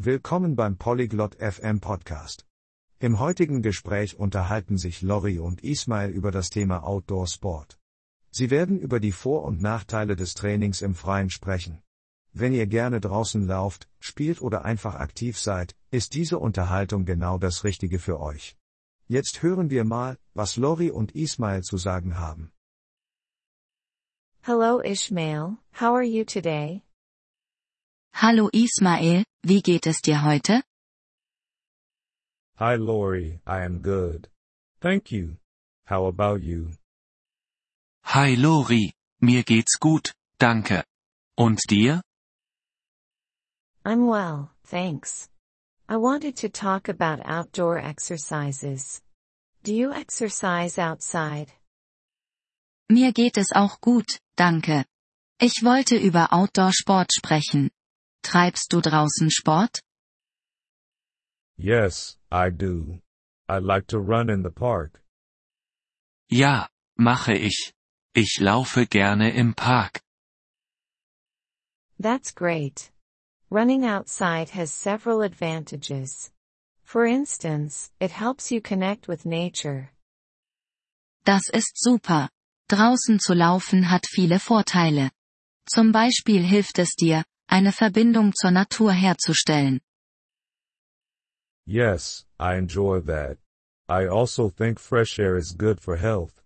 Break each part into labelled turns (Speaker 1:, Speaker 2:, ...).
Speaker 1: Willkommen beim Polyglot FM Podcast. Im heutigen Gespräch unterhalten sich Lori und Ismail über das Thema Outdoor Sport. Sie werden über die Vor- und Nachteile des Trainings im Freien sprechen. Wenn ihr gerne draußen lauft, spielt oder einfach aktiv seid, ist diese Unterhaltung genau das Richtige für euch. Jetzt hören wir mal, was Lori und Ismail zu sagen haben.
Speaker 2: Hello Ishmael, how are you today?
Speaker 3: Hallo Ismael, wie geht es dir heute?
Speaker 4: Hi Lori, I am good. Thank you. How about you?
Speaker 5: Hi Lori, mir geht's gut, danke. Und dir?
Speaker 2: I'm well, thanks. I wanted to talk about outdoor exercises. Do you exercise outside?
Speaker 3: Mir geht es auch gut, danke. Ich wollte über Outdoor-Sport sprechen. Treibst du draußen Sport?
Speaker 4: Yes, I do. I like to run in the park.
Speaker 5: Ja, mache ich. Ich laufe gerne im Park.
Speaker 2: That's great. Running outside has several advantages. For instance, it helps you connect with nature.
Speaker 3: Das ist super. Draußen zu laufen hat viele Vorteile. Zum Beispiel hilft es dir, eine Verbindung zur Natur herzustellen.
Speaker 4: Yes, I enjoy that. I also think fresh air is good for health.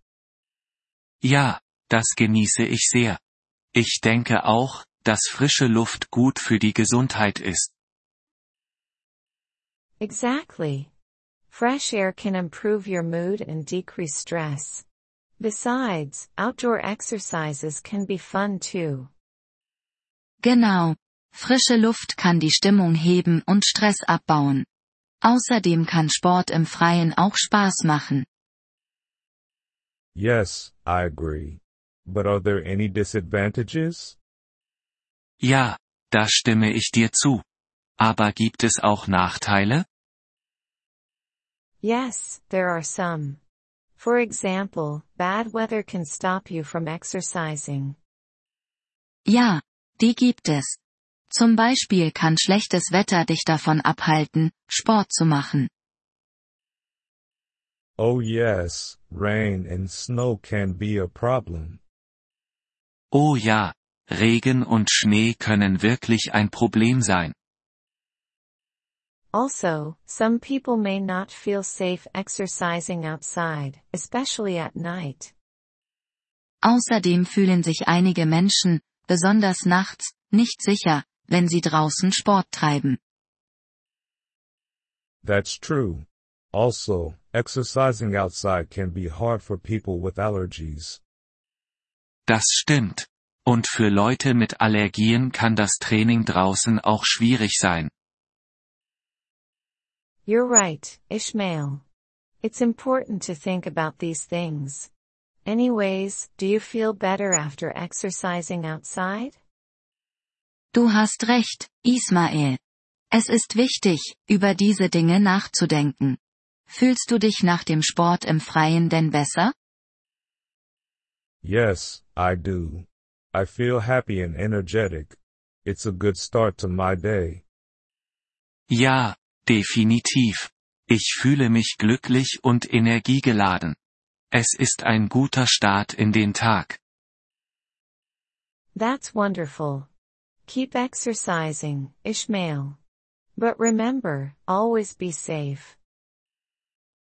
Speaker 5: Ja, das genieße ich sehr. Ich denke auch, dass frische Luft gut für die Gesundheit ist.
Speaker 2: Exactly. Fresh air can improve your mood and decrease stress. Besides, outdoor exercises can be fun too.
Speaker 3: Genau. Frische Luft kann die Stimmung heben und Stress abbauen. Außerdem kann Sport im Freien auch Spaß machen.
Speaker 4: Yes, I agree. But are there any disadvantages?
Speaker 5: Ja, da stimme ich dir zu. Aber gibt es auch Nachteile?
Speaker 2: Yes, there are some. For example, bad weather can stop you from exercising.
Speaker 3: Ja, die gibt es. Zum Beispiel kann schlechtes Wetter dich davon abhalten, Sport zu machen.
Speaker 4: Oh yes, rain and snow can be a problem.
Speaker 5: Oh ja, Regen und Schnee können wirklich ein Problem sein.
Speaker 2: Also, some people may not feel safe exercising outside, especially at night.
Speaker 3: Außerdem fühlen sich einige Menschen, besonders nachts, nicht sicher, wenn sie draußen Sport treiben.
Speaker 4: That's true. Also, exercising outside can be hard for people with allergies.
Speaker 5: Das stimmt. Und für Leute mit Allergien kann das Training draußen auch schwierig sein.
Speaker 2: You're right, Ishmael. It's important to think about these things. Anyways, do you feel better after exercising outside?
Speaker 3: Du hast recht, Ismael. Es ist wichtig, über diese Dinge nachzudenken. Fühlst du dich nach dem Sport im Freien denn besser?
Speaker 4: Yes, I do. I feel happy and energetic. It's a good start to my day.
Speaker 5: Ja, definitiv. Ich fühle mich glücklich und energiegeladen. Es ist ein guter Start in den Tag.
Speaker 2: That's wonderful. Keep exercising, Ishmael. But remember, always be safe.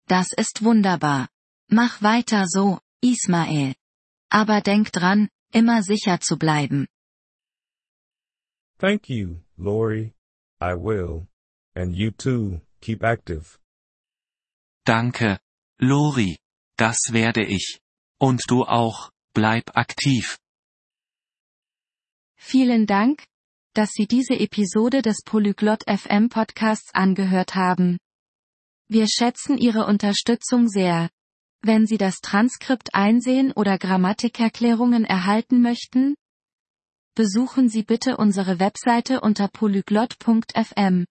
Speaker 3: Das ist wunderbar. Mach weiter so, Ismael. Aber denk dran, immer sicher zu bleiben.
Speaker 4: Thank you, Lori. I will. And you too, keep active.
Speaker 5: Danke, Lori. Das werde ich. Und du auch, bleib aktiv.
Speaker 3: Vielen Dank, dass Sie diese Episode des Polyglot FM Podcasts angehört haben. Wir schätzen Ihre Unterstützung sehr. Wenn Sie das Transkript einsehen oder Grammatikerklärungen erhalten möchten, besuchen Sie bitte unsere Webseite unter polyglot.fm.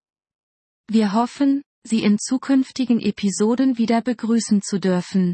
Speaker 3: Wir hoffen, Sie in zukünftigen Episoden wieder begrüßen zu dürfen.